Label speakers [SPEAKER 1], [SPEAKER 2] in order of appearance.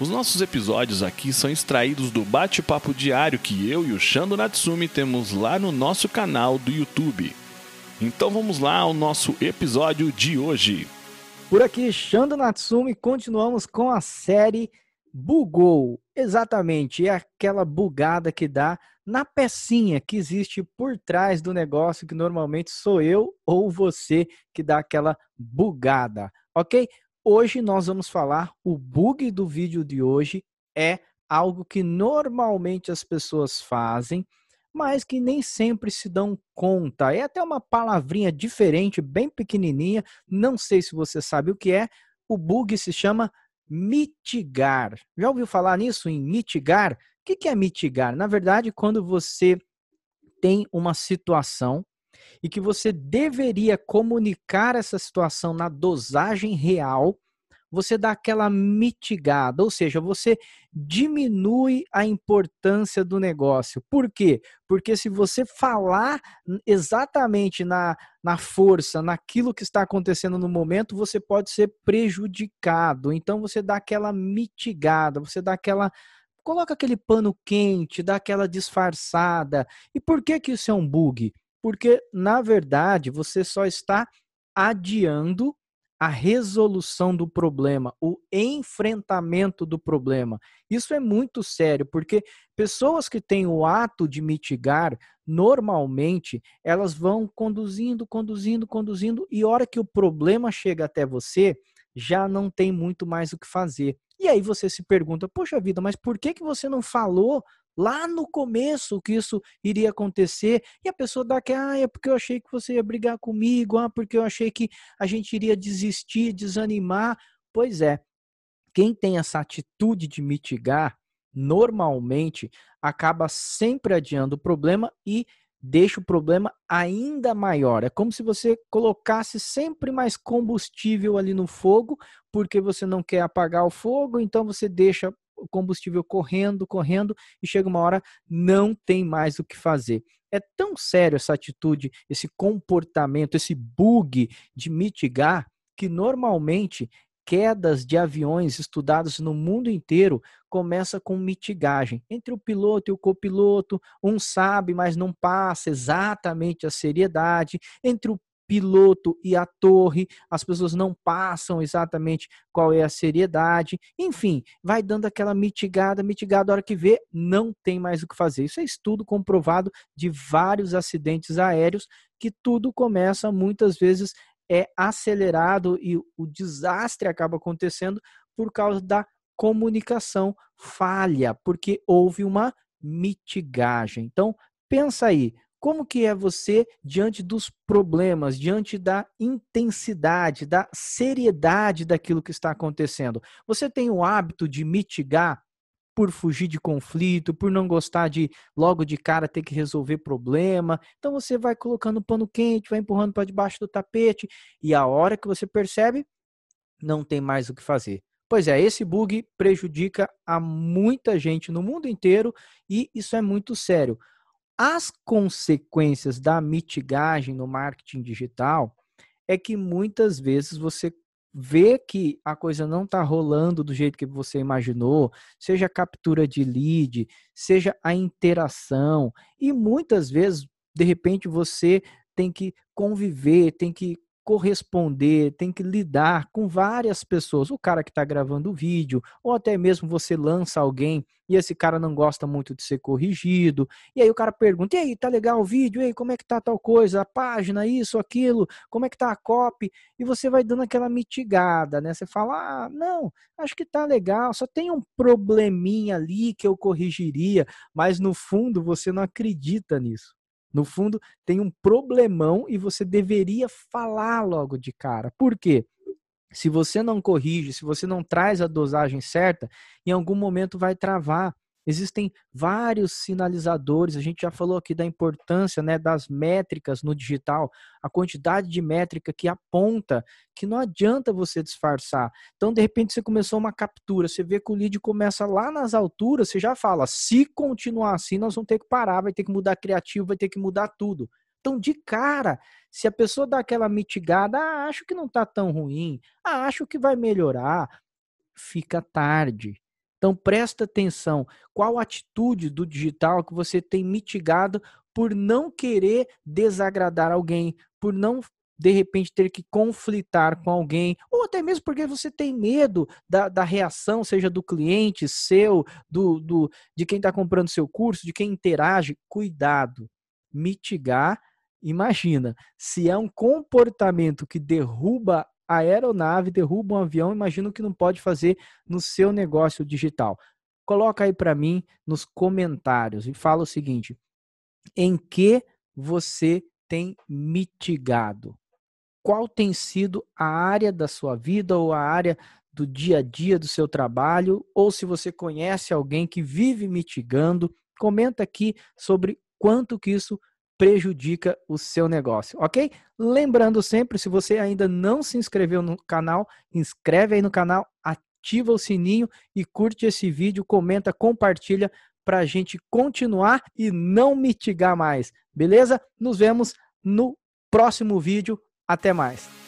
[SPEAKER 1] Os nossos episódios aqui são extraídos do bate-papo diário que eu e o Shando Natsumi temos lá no nosso canal do YouTube. Então vamos lá ao nosso episódio de hoje.
[SPEAKER 2] Por aqui, Shando Natsumi, continuamos com a série Bugou. Exatamente, é aquela bugada que dá na pecinha que existe por trás do negócio, que normalmente sou eu ou você que dá aquela bugada, ok? Hoje nós vamos falar o bug do vídeo de hoje é algo que normalmente as pessoas fazem, mas que nem sempre se dão conta. É até uma palavrinha diferente, bem pequenininha, não sei se você sabe o que é. O bug se chama mitigar. Já ouviu falar nisso em mitigar? O que é mitigar? Na verdade, quando você tem uma situação e que você deveria comunicar essa situação na dosagem real, você dá aquela mitigada, ou seja, você diminui a importância do negócio. Por quê? Porque se você falar exatamente na, na força, naquilo que está acontecendo no momento, você pode ser prejudicado. Então você dá aquela mitigada, você dá aquela coloca aquele pano quente, dá aquela disfarçada. E por que que isso é um bug? Porque, na verdade, você só está adiando a resolução do problema, o enfrentamento do problema. Isso é muito sério, porque pessoas que têm o ato de mitigar, normalmente, elas vão conduzindo, conduzindo, conduzindo, e hora que o problema chega até você, já não tem muito mais o que fazer. E aí você se pergunta, poxa vida, mas por que, que você não falou lá no começo que isso iria acontecer, e a pessoa dá que, ah, é porque eu achei que você ia brigar comigo, ah, porque eu achei que a gente iria desistir, desanimar. Pois é, quem tem essa atitude de mitigar, normalmente acaba sempre adiando o problema e deixa o problema ainda maior. É como se você colocasse sempre mais combustível ali no fogo, porque você não quer apagar o fogo, então você deixa combustível correndo, correndo, e chega uma hora não tem mais o que fazer. É tão sério essa atitude, esse comportamento, esse bug de mitigar, que normalmente quedas de aviões estudados no mundo inteiro começa com mitigagem. Entre o piloto e o copiloto, um sabe, mas não passa exatamente a seriedade. Entre o piloto e a torre, as pessoas não passam exatamente qual é a seriedade, enfim, vai dando aquela mitigada, mitigada, a hora que vê, não tem mais o que fazer. Isso é estudo comprovado de vários acidentes aéreos, que tudo começa muitas vezes é acelerado e o desastre acaba acontecendo por causa da comunicação falha, porque houve uma mitigagem. Então, pensa aí, como que é você diante dos problemas, diante da intensidade, da seriedade daquilo que está acontecendo? Você tem o hábito de mitigar por fugir de conflito, por não gostar de logo de cara ter que resolver problema. Então você vai colocando pano quente, vai empurrando para debaixo do tapete e a hora que você percebe, não tem mais o que fazer. Pois é, esse bug prejudica a muita gente no mundo inteiro e isso é muito sério. As consequências da mitigagem no marketing digital é que muitas vezes você vê que a coisa não está rolando do jeito que você imaginou, seja a captura de lead, seja a interação, e muitas vezes, de repente, você tem que conviver, tem que corresponder, tem que lidar com várias pessoas. O cara que está gravando o vídeo, ou até mesmo você lança alguém e esse cara não gosta muito de ser corrigido. E aí o cara pergunta: e aí, tá legal o vídeo? E aí, como é que tá tal coisa? A página, isso, aquilo, como é que tá a copy? E você vai dando aquela mitigada, né? Você fala: ah, não, acho que tá legal, só tem um probleminha ali que eu corrigiria, mas no fundo você não acredita nisso. No fundo, tem um problemão e você deveria falar logo de cara. Por quê? Se você não corrige, se você não traz a dosagem certa, em algum momento vai travar. Existem vários sinalizadores, a gente já falou aqui da importância né, das métricas no digital, a quantidade de métrica que aponta que não adianta você disfarçar. Então, de repente, você começou uma captura, você vê que o lead começa lá nas alturas, você já fala, se continuar assim, nós vamos ter que parar, vai ter que mudar criativo, vai ter que mudar tudo. Então, de cara, se a pessoa dá aquela mitigada, ah, acho que não está tão ruim, ah, acho que vai melhorar, fica tarde então presta atenção, qual atitude do digital que você tem mitigado por não querer desagradar alguém, por não de repente ter que conflitar com alguém, ou até mesmo porque você tem medo da, da reação, seja do cliente, seu, do, do de quem está comprando seu curso, de quem interage. Cuidado, mitigar. Imagina, se é um comportamento que derruba aeronave derruba um avião, imagino que não pode fazer no seu negócio digital. Coloca aí para mim nos comentários e fala o seguinte: em que você tem mitigado? Qual tem sido a área da sua vida ou a área do dia a dia do seu trabalho? Ou se você conhece alguém que vive mitigando, comenta aqui sobre quanto que isso prejudica o seu negócio, ok? Lembrando sempre, se você ainda não se inscreveu no canal, inscreve aí no canal, ativa o sininho e curte esse vídeo, comenta, compartilha para a gente continuar e não mitigar mais, beleza? Nos vemos no próximo vídeo. Até mais.